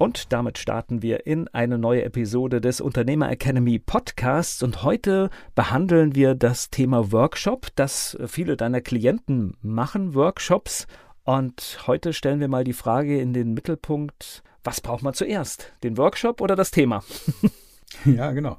Und damit starten wir in eine neue Episode des Unternehmer Academy Podcasts. Und heute behandeln wir das Thema Workshop, dass viele deiner Klienten machen Workshops. Und heute stellen wir mal die Frage in den Mittelpunkt, was braucht man zuerst? Den Workshop oder das Thema? Ja, genau.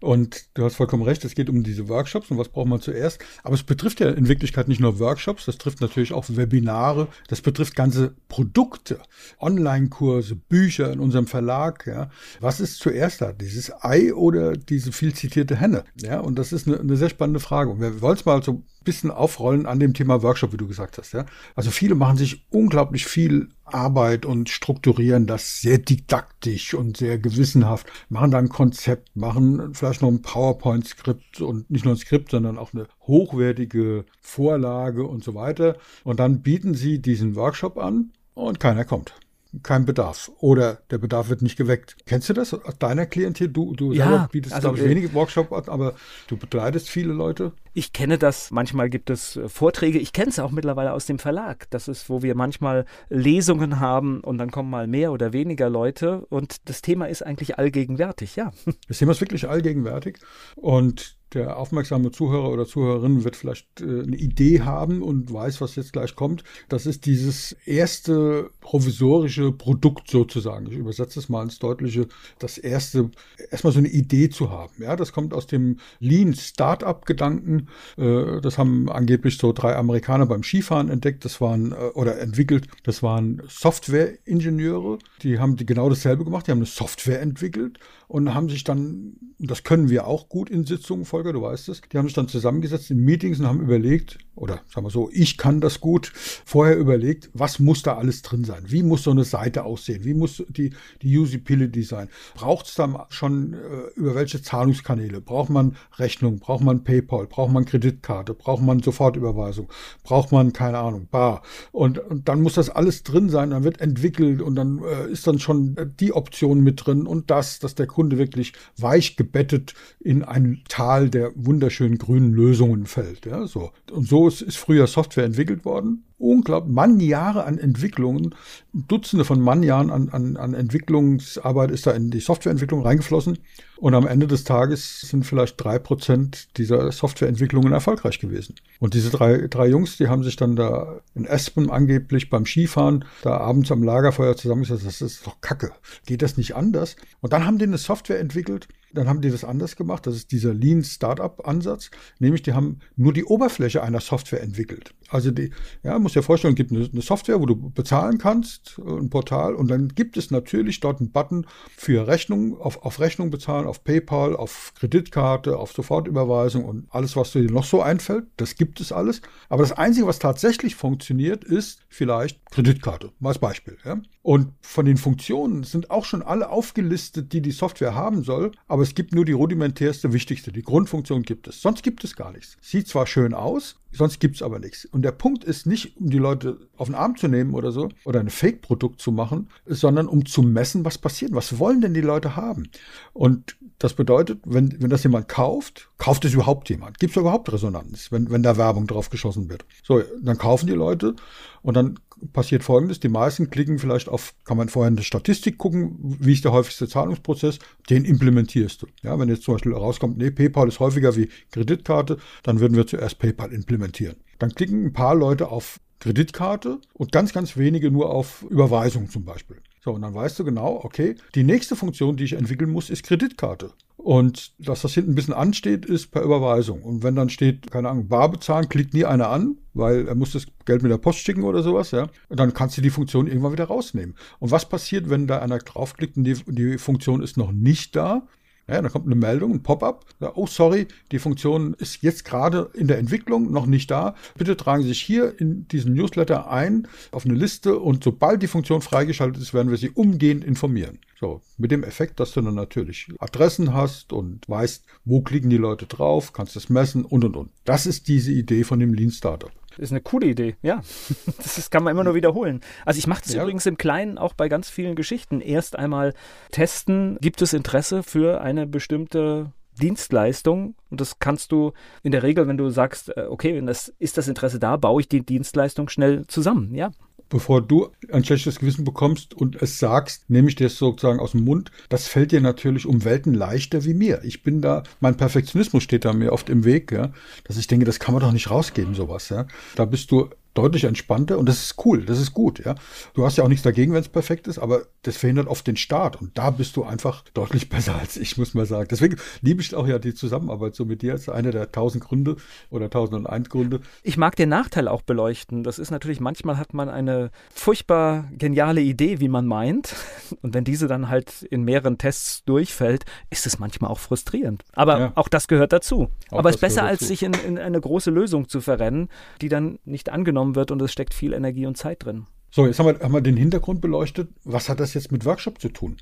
Und du hast vollkommen recht, es geht um diese Workshops und was braucht man zuerst. Aber es betrifft ja in Wirklichkeit nicht nur Workshops, das trifft natürlich auch Webinare, das betrifft ganze Produkte, Online-Kurse, Bücher in unserem Verlag. Ja. Was ist zuerst da? Dieses Ei oder diese viel zitierte Henne? Ja, und das ist eine, eine sehr spannende Frage. Und wir wollen es mal so bisschen aufrollen an dem Thema Workshop, wie du gesagt hast. Ja? Also viele machen sich unglaublich viel Arbeit und strukturieren das sehr didaktisch und sehr gewissenhaft, machen dann ein Konzept, machen vielleicht noch ein PowerPoint-Skript und nicht nur ein Skript, sondern auch eine hochwertige Vorlage und so weiter. Und dann bieten sie diesen Workshop an und keiner kommt kein Bedarf oder der Bedarf wird nicht geweckt. Kennst du das aus deiner Klientel? Du, du ja, bietest, also, glaube ich, wenige Workshops, aber du begleitest viele Leute. Ich kenne das, manchmal gibt es äh, Vorträge, ich kenne es auch mittlerweile aus dem Verlag. Das ist, wo wir manchmal Lesungen haben und dann kommen mal mehr oder weniger Leute und das Thema ist eigentlich allgegenwärtig, ja. Das Thema ist wirklich allgegenwärtig und der aufmerksame Zuhörer oder Zuhörerin wird vielleicht äh, eine Idee haben und weiß, was jetzt gleich kommt. Das ist dieses erste provisorische Produkt sozusagen. Ich übersetze es mal ins Deutliche. Das erste, erstmal so eine Idee zu haben. Ja, das kommt aus dem Lean Startup Gedanken. Äh, das haben angeblich so drei Amerikaner beim Skifahren entdeckt. Das waren, äh, oder entwickelt. Das waren Software-Ingenieure. Die haben die genau dasselbe gemacht. Die haben eine Software entwickelt und haben sich dann, das können wir auch gut in Sitzungen, Volker, du weißt es, die haben sich dann zusammengesetzt in Meetings und haben überlegt, oder sagen wir so, ich kann das gut, vorher überlegt, was muss da alles drin sein? Wie muss so eine Seite aussehen? Wie muss die, die Usability sein? Braucht es da schon äh, über welche Zahlungskanäle? Braucht man Rechnung? Braucht man PayPal? Braucht man Kreditkarte? Braucht man Sofortüberweisung? Braucht man, keine Ahnung, Bar? Und, und dann muss das alles drin sein, dann wird entwickelt und dann äh, ist dann schon die Option mit drin und das, dass der Kunde wirklich weich gebettet in ein Tal der wunderschönen grünen Lösungen fällt. Ja, so. Und so ist, ist früher Software entwickelt worden unglaublich, Mannjahre an Entwicklungen, Dutzende von Mannjahren an, an, an Entwicklungsarbeit ist da in die Softwareentwicklung reingeflossen. Und am Ende des Tages sind vielleicht drei Prozent dieser Softwareentwicklungen erfolgreich gewesen. Und diese drei, drei Jungs, die haben sich dann da in Espen angeblich beim Skifahren da abends am Lagerfeuer zusammengesetzt. Das ist doch Kacke. Geht das nicht anders? Und dann haben die eine Software entwickelt, dann haben die das anders gemacht. Das ist dieser Lean Startup Ansatz. Nämlich, die haben nur die Oberfläche einer Software entwickelt. Also die, ja, muss dir vorstellen, gibt eine, Software, wo du bezahlen kannst, äh, ein Portal, und dann gibt es natürlich dort einen Button für Rechnung, auf, auf Rechnung bezahlen, auf PayPal, auf Kreditkarte, auf Sofortüberweisung und alles, was dir noch so einfällt. Das gibt es alles. Aber das Einzige, was tatsächlich funktioniert, ist vielleicht Kreditkarte, mal als Beispiel. Ja? Und von den Funktionen sind auch schon alle aufgelistet, die die Software haben soll, es gibt nur die rudimentärste, wichtigste. Die Grundfunktion gibt es. Sonst gibt es gar nichts. Sieht zwar schön aus, sonst gibt es aber nichts. Und der Punkt ist nicht, um die Leute auf den Arm zu nehmen oder so, oder ein Fake-Produkt zu machen, sondern um zu messen, was passiert. Was wollen denn die Leute haben? Und das bedeutet, wenn, wenn das jemand kauft, kauft es überhaupt jemand? Gibt es überhaupt Resonanz, wenn, wenn da Werbung drauf geschossen wird? So, dann kaufen die Leute und dann passiert Folgendes. Die meisten klicken vielleicht auf, kann man vorher in der Statistik gucken, wie ist der häufigste Zahlungsprozess, den implementierst du. Ja, wenn jetzt zum Beispiel rauskommt, nee, PayPal ist häufiger wie Kreditkarte, dann würden wir zuerst PayPal implementieren. Dann klicken ein paar Leute auf Kreditkarte und ganz, ganz wenige nur auf Überweisung zum Beispiel. So, und dann weißt du genau, okay, die nächste Funktion, die ich entwickeln muss, ist Kreditkarte. Und dass das hinten ein bisschen ansteht, ist per Überweisung. Und wenn dann steht, keine Ahnung, bar bezahlen, klickt nie einer an, weil er muss das Geld mit der Post schicken oder sowas, ja. Und dann kannst du die Funktion irgendwann wieder rausnehmen. Und was passiert, wenn da einer draufklickt und die, die Funktion ist noch nicht da? Ja, dann kommt eine Meldung, ein Pop-up. Oh, sorry, die Funktion ist jetzt gerade in der Entwicklung, noch nicht da. Bitte tragen Sie sich hier in diesen Newsletter ein auf eine Liste und sobald die Funktion freigeschaltet ist, werden wir Sie umgehend informieren. So, mit dem Effekt, dass du dann natürlich Adressen hast und weißt, wo klicken die Leute drauf, kannst es messen und und und. Das ist diese Idee von dem Lean Startup. Ist eine coole Idee, ja. Das kann man immer nur wiederholen. Also ich mache es ja. übrigens im Kleinen auch bei ganz vielen Geschichten. Erst einmal testen, gibt es Interesse für eine bestimmte Dienstleistung und das kannst du in der Regel, wenn du sagst, äh, okay, wenn das ist das Interesse da, baue ich die Dienstleistung schnell zusammen, ja bevor du ein schlechtes Gewissen bekommst und es sagst, nehme ich dir es sozusagen aus dem Mund. Das fällt dir natürlich um Welten leichter wie mir. Ich bin da, mein Perfektionismus steht da mir oft im Weg, ja, dass ich denke, das kann man doch nicht rausgeben, sowas, ja. Da bist du deutlich entspannter und das ist cool, das ist gut, ja. Du hast ja auch nichts dagegen, wenn es perfekt ist, aber das verhindert oft den Start und da bist du einfach deutlich besser als ich, muss man sagen. Deswegen liebe ich auch ja die Zusammenarbeit so mit dir als einer der tausend Gründe oder tausend und eins Gründe. Ich mag den Nachteil auch beleuchten. Das ist natürlich, manchmal hat man eine furchtbar geniale Idee, wie man meint und wenn diese dann halt in mehreren Tests durchfällt, ist es manchmal auch frustrierend. Aber ja. auch das gehört dazu. Auch aber es ist besser, als sich in, in eine große Lösung zu verrennen, die dann nicht angenommen genommen wird und es steckt viel Energie und Zeit drin. So, jetzt haben wir, haben wir den Hintergrund beleuchtet. Was hat das jetzt mit Workshop zu tun?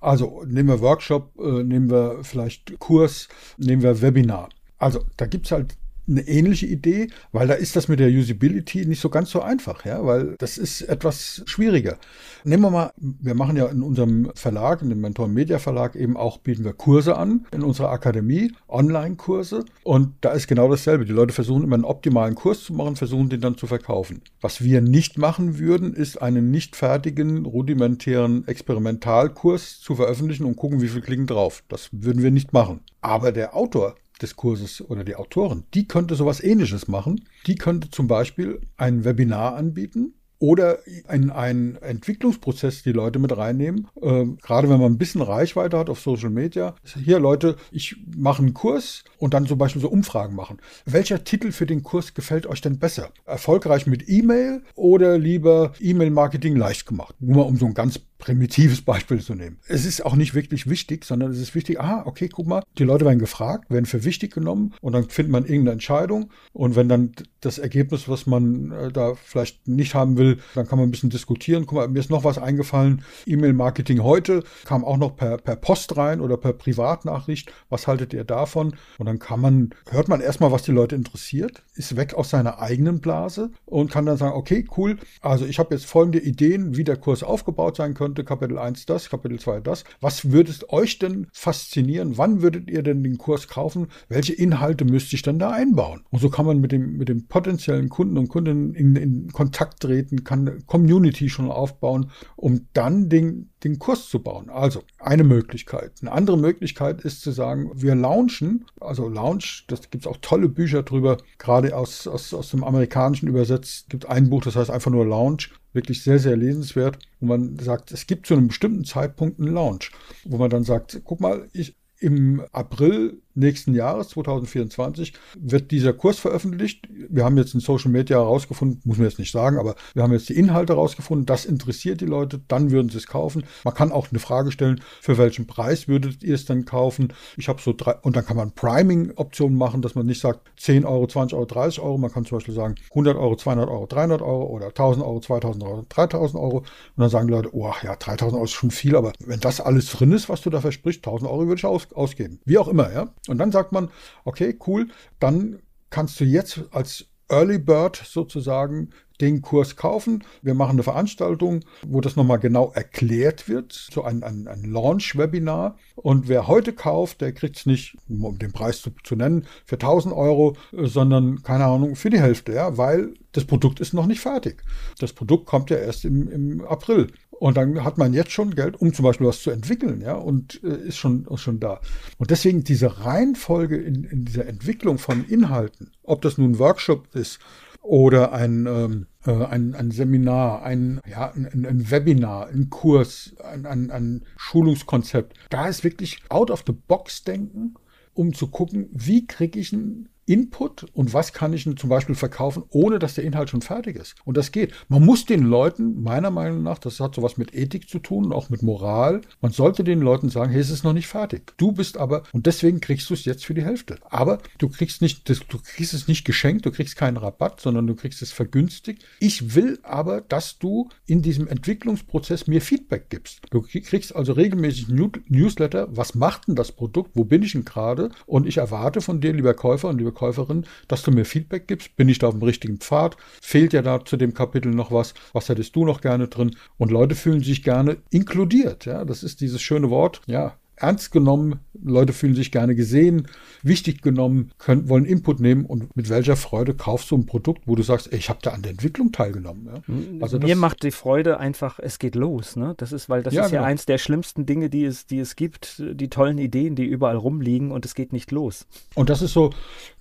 Also nehmen wir Workshop, äh, nehmen wir vielleicht Kurs, nehmen wir Webinar. Also da gibt es halt eine ähnliche Idee, weil da ist das mit der Usability nicht so ganz so einfach, ja, weil das ist etwas schwieriger. Nehmen wir mal, wir machen ja in unserem Verlag, in dem Mentor Media Verlag eben auch, bieten wir Kurse an in unserer Akademie, Online-Kurse und da ist genau dasselbe. Die Leute versuchen immer einen optimalen Kurs zu machen, versuchen den dann zu verkaufen. Was wir nicht machen würden, ist einen nicht fertigen, rudimentären Experimentalkurs zu veröffentlichen und gucken, wie viel klicken drauf. Das würden wir nicht machen. Aber der Autor des Kurses oder die Autoren, die könnte sowas ähnliches machen. Die könnte zum Beispiel ein Webinar anbieten, oder in einen Entwicklungsprozess die Leute mit reinnehmen. Äh, gerade wenn man ein bisschen Reichweite hat auf Social Media. Hier Leute, ich mache einen Kurs und dann zum Beispiel so Umfragen machen. Welcher Titel für den Kurs gefällt euch denn besser? Erfolgreich mit E-Mail oder lieber E-Mail-Marketing leicht gemacht? Nur mal um so ein ganz primitives Beispiel zu nehmen. Es ist auch nicht wirklich wichtig, sondern es ist wichtig, ah, okay, guck mal, die Leute werden gefragt, werden für wichtig genommen und dann findet man irgendeine Entscheidung und wenn dann das Ergebnis, was man äh, da vielleicht nicht haben will, dann kann man ein bisschen diskutieren. Guck mal, mir ist noch was eingefallen. E-Mail-Marketing heute kam auch noch per, per Post rein oder per Privatnachricht. Was haltet ihr davon? Und dann kann man, hört man erstmal, was die Leute interessiert, ist weg aus seiner eigenen Blase und kann dann sagen, okay, cool, also ich habe jetzt folgende Ideen, wie der Kurs aufgebaut sein könnte könnte Kapitel 1 das, Kapitel 2 das. Was würdet euch denn faszinieren? Wann würdet ihr denn den Kurs kaufen? Welche Inhalte müsste ich denn da einbauen? Und so kann man mit dem, mit dem potenziellen Kunden und Kundinnen in, in Kontakt treten, kann Community schon aufbauen, um dann den, den Kurs zu bauen. Also eine Möglichkeit. Eine andere Möglichkeit ist zu sagen, wir launchen, also Launch, das gibt es auch tolle Bücher drüber, gerade aus, aus, aus dem Amerikanischen übersetzt, gibt ein Buch, das heißt einfach nur Launch wirklich sehr, sehr lesenswert, wo man sagt, es gibt zu einem bestimmten Zeitpunkt einen Launch, wo man dann sagt, guck mal, ich, im April nächsten Jahres, 2024, wird dieser Kurs veröffentlicht. Wir haben jetzt in Social Media herausgefunden, muss man jetzt nicht sagen, aber wir haben jetzt die Inhalte herausgefunden. Das interessiert die Leute, dann würden sie es kaufen. Man kann auch eine Frage stellen, für welchen Preis würdet ihr es denn kaufen? Ich habe so drei, und dann kann man Priming-Optionen machen, dass man nicht sagt 10 Euro, 20 Euro, 30 Euro. Man kann zum Beispiel sagen 100 Euro, 200 Euro, 300 Euro oder 1000 Euro, 2000 Euro, 3000 Euro. Und dann sagen die Leute, oh ja, 3000 Euro ist schon viel, aber wenn das alles drin ist, was du da versprichst, 1000 Euro würde ich aus, ausgeben. Wie auch immer, ja. Und dann sagt man, okay, cool, dann kannst du jetzt als Early Bird sozusagen den Kurs kaufen. Wir machen eine Veranstaltung, wo das nochmal genau erklärt wird, so ein, ein, ein Launch-Webinar. Und wer heute kauft, der kriegt es nicht, um den Preis zu, zu, nennen, für 1000 Euro, sondern, keine Ahnung, für die Hälfte, ja, weil das Produkt ist noch nicht fertig. Das Produkt kommt ja erst im, im April. Und dann hat man jetzt schon Geld, um zum Beispiel was zu entwickeln, ja, und äh, ist schon, schon da. Und deswegen diese Reihenfolge in, in dieser Entwicklung von Inhalten, ob das nun Workshop ist oder ein, ähm, äh, ein, ein Seminar, ein, ja, ein, ein Webinar, ein Kurs, ein, ein, ein Schulungskonzept, da ist wirklich out of the box denken, um zu gucken, wie kriege ich einen Input und was kann ich zum Beispiel verkaufen, ohne dass der Inhalt schon fertig ist. Und das geht. Man muss den Leuten, meiner Meinung nach, das hat sowas mit Ethik zu tun, auch mit Moral, man sollte den Leuten sagen, hey, es ist noch nicht fertig. Du bist aber, und deswegen kriegst du es jetzt für die Hälfte. Aber du kriegst nicht, du kriegst es nicht geschenkt, du kriegst keinen Rabatt, sondern du kriegst es vergünstigt. Ich will aber, dass du in diesem Entwicklungsprozess mir Feedback gibst. Du kriegst also regelmäßig Newsletter, was macht denn das Produkt, wo bin ich denn gerade? Und ich erwarte von dir, lieber Käufer und liebe Käuferin, dass du mir Feedback gibst. Bin ich da auf dem richtigen Pfad? Fehlt ja da zu dem Kapitel noch was? Was hättest du noch gerne drin? Und Leute fühlen sich gerne inkludiert. Ja, das ist dieses schöne Wort. Ja, ernst genommen, Leute fühlen sich gerne gesehen, wichtig genommen, können, wollen Input nehmen und mit welcher Freude kaufst du ein Produkt, wo du sagst, ey, ich habe da an der Entwicklung teilgenommen. Ja? Also Mir macht die Freude einfach, es geht los. Ne? Das ist, weil das ja, ist genau. ja eins der schlimmsten Dinge, die es, die es gibt, die tollen Ideen, die überall rumliegen und es geht nicht los. Und das ist so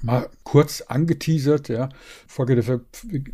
mal kurz angeteasert, ja. Folge, dir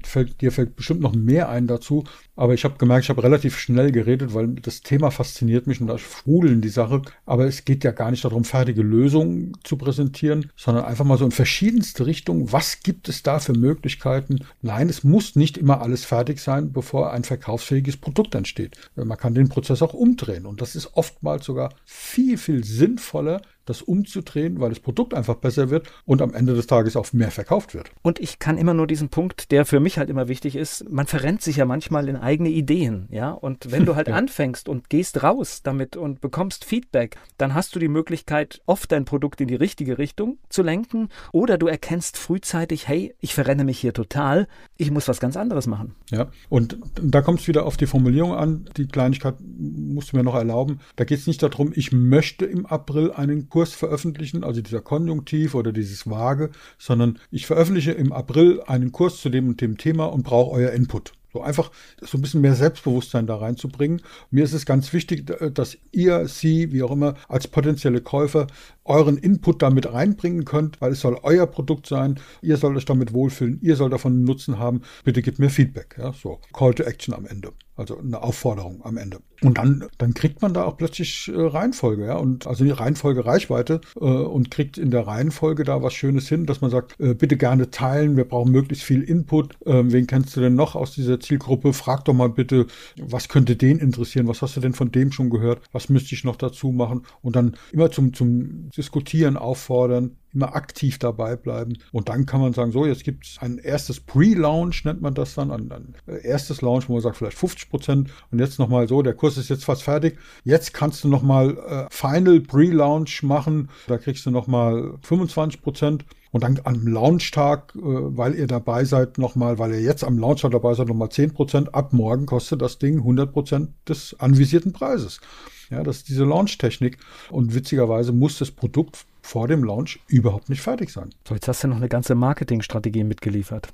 fällt, dir fällt bestimmt noch mehr ein dazu, aber ich habe gemerkt, ich habe relativ schnell geredet, weil das Thema fasziniert mich und da sprudeln die Sache. Aber es geht ja gar nicht darum, fertige Lösungen zu präsentieren, sondern einfach mal so in verschiedenste Richtungen. Was gibt es da für Möglichkeiten? Nein, es muss nicht immer alles fertig sein, bevor ein verkaufsfähiges Produkt entsteht. Man kann den Prozess auch umdrehen und das ist oftmals sogar viel, viel sinnvoller, das umzudrehen, weil das Produkt einfach besser wird und am Ende des Tages auch mehr verkauft wird. Und ich kann immer nur diesen Punkt, der für mich halt immer wichtig ist, man verrennt sich ja manchmal in eigene Ideen, ja. Und wenn du halt ja. anfängst und gehst raus damit und bekommst Feedback, dann hast du die Möglichkeit, oft dein Produkt in die richtige Richtung zu lenken oder du erkennst frühzeitig, hey, ich verrenne mich hier total, ich muss was ganz anderes machen. Ja, und da kommt es wieder auf die Formulierung an. Die Kleinigkeit musst du mir noch erlauben. Da geht es nicht darum, ich möchte im April einen Kurs veröffentlichen, also dieser Konjunktiv oder dieses Vage, sondern ich veröffentliche im April einen Kurs zu dem und dem Thema und brauche euer Input. So einfach so ein bisschen mehr Selbstbewusstsein da reinzubringen. Mir ist es ganz wichtig, dass ihr, Sie, wie auch immer, als potenzielle Käufer euren Input damit reinbringen könnt, weil es soll euer Produkt sein. Ihr sollt euch damit wohlfühlen. Ihr sollt davon Nutzen haben. Bitte gebt mir Feedback. Ja, so Call to Action am Ende. Also eine Aufforderung am Ende. Und dann, dann kriegt man da auch plötzlich äh, Reihenfolge, ja, und also die Reihenfolge Reichweite äh, und kriegt in der Reihenfolge da was Schönes hin, dass man sagt, äh, bitte gerne teilen, wir brauchen möglichst viel Input. Ähm, wen kennst du denn noch aus dieser Zielgruppe? Frag doch mal bitte, was könnte den interessieren? Was hast du denn von dem schon gehört? Was müsste ich noch dazu machen? Und dann immer zum, zum Diskutieren auffordern, immer aktiv dabei bleiben. Und dann kann man sagen, so, jetzt gibt es ein erstes Pre-Launch, nennt man das dann, ein, ein, erstes Launch, wo man sagt, vielleicht 50 Prozent und jetzt nochmal so, der Kurs ist jetzt fast fertig. Jetzt kannst du nochmal äh, Final Pre-Launch machen, da kriegst du nochmal 25 Prozent. Und dann am Launchtag, äh, weil ihr dabei seid, nochmal, weil ihr jetzt am Launchtag dabei seid, nochmal 10 Prozent. Ab morgen kostet das Ding 100 Prozent des anvisierten Preises. Ja, das ist diese Launch-Technik. Und witzigerweise muss das Produkt vor dem Launch überhaupt nicht fertig sein. So, jetzt hast du noch eine ganze Marketingstrategie mitgeliefert.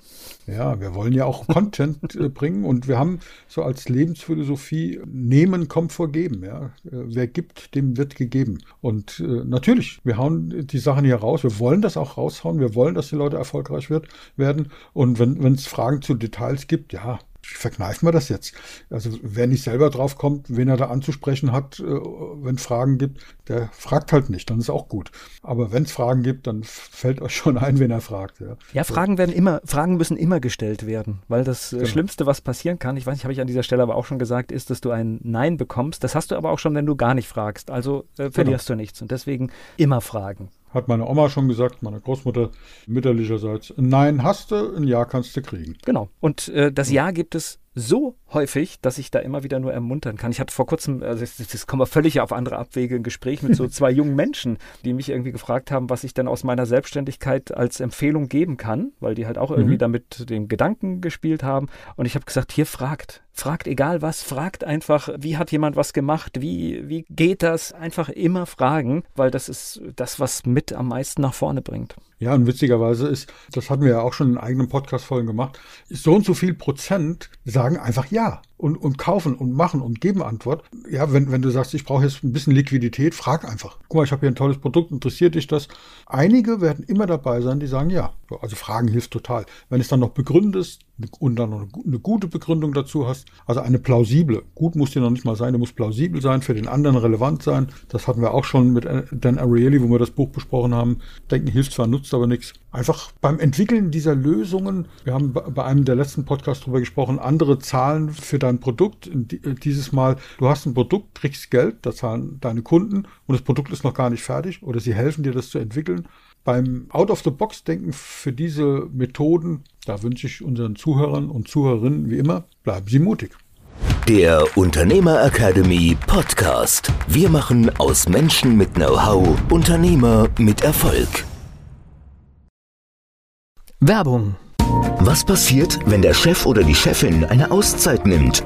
Ja, wir wollen ja auch Content äh, bringen und wir haben so als Lebensphilosophie nehmen kommt vor geben. Ja. Äh, wer gibt, dem wird gegeben. Und äh, natürlich, wir hauen die Sachen hier raus. Wir wollen das auch raushauen. Wir wollen, dass die Leute erfolgreich wird, werden. Und wenn es Fragen zu Details gibt, ja, verkneifen wir das jetzt. Also wer nicht selber drauf kommt, wen er da anzusprechen hat, äh, wenn es Fragen gibt, der fragt halt nicht, dann ist auch gut. Aber wenn es Fragen gibt, dann fällt euch schon ein, wen er fragt. Ja, ja Fragen werden immer, Fragen müssen immer gestellt werden, weil das äh, genau. Schlimmste, was passieren kann, ich weiß nicht, habe ich an dieser Stelle aber auch schon gesagt, ist, dass du ein Nein bekommst. Das hast du aber auch schon, wenn du gar nicht fragst. Also äh, verlierst genau. du nichts. Und deswegen immer fragen hat meine Oma schon gesagt, meine Großmutter mütterlicherseits. Nein hast du, ein Ja kannst du kriegen. Genau. Und äh, das Ja gibt es so häufig, dass ich da immer wieder nur ermuntern kann. Ich hatte vor kurzem, also das, kommen wir völlig auf andere Abwege, ein Gespräch mit so zwei jungen Menschen, die mich irgendwie gefragt haben, was ich denn aus meiner Selbstständigkeit als Empfehlung geben kann, weil die halt auch irgendwie mhm. damit den Gedanken gespielt haben. Und ich habe gesagt, hier fragt. Fragt egal was, fragt einfach, wie hat jemand was gemacht, wie, wie geht das? Einfach immer fragen, weil das ist das, was mit am meisten nach vorne bringt. Ja, und witzigerweise ist, das hatten wir ja auch schon in eigenen Podcast-Folgen gemacht, so und so viel Prozent sagen einfach ja und, und kaufen und machen und geben Antwort. Ja, wenn, wenn du sagst, ich brauche jetzt ein bisschen Liquidität, frag einfach. Guck mal, ich habe hier ein tolles Produkt, interessiert dich das? Einige werden immer dabei sein, die sagen ja. Also Fragen hilft total. Wenn es dann noch begründet ist, und dann noch eine gute Begründung dazu hast, also eine plausible, gut muss die noch nicht mal sein, die muss plausibel sein, für den anderen relevant sein. Das hatten wir auch schon mit Dan Ariely, wo wir das Buch besprochen haben. Denken hilft zwar, nutzt aber nichts. Einfach beim Entwickeln dieser Lösungen, wir haben bei einem der letzten Podcasts darüber gesprochen, andere Zahlen für dein Produkt. Dieses Mal, du hast ein Produkt, kriegst Geld, da zahlen deine Kunden und das Produkt ist noch gar nicht fertig oder sie helfen dir, das zu entwickeln beim Out-of-the-Box-Denken für diese Methoden, da wünsche ich unseren Zuhörern und Zuhörerinnen wie immer, bleiben Sie mutig. Der Unternehmer Academy Podcast. Wir machen aus Menschen mit Know-how Unternehmer mit Erfolg. Werbung. Was passiert, wenn der Chef oder die Chefin eine Auszeit nimmt?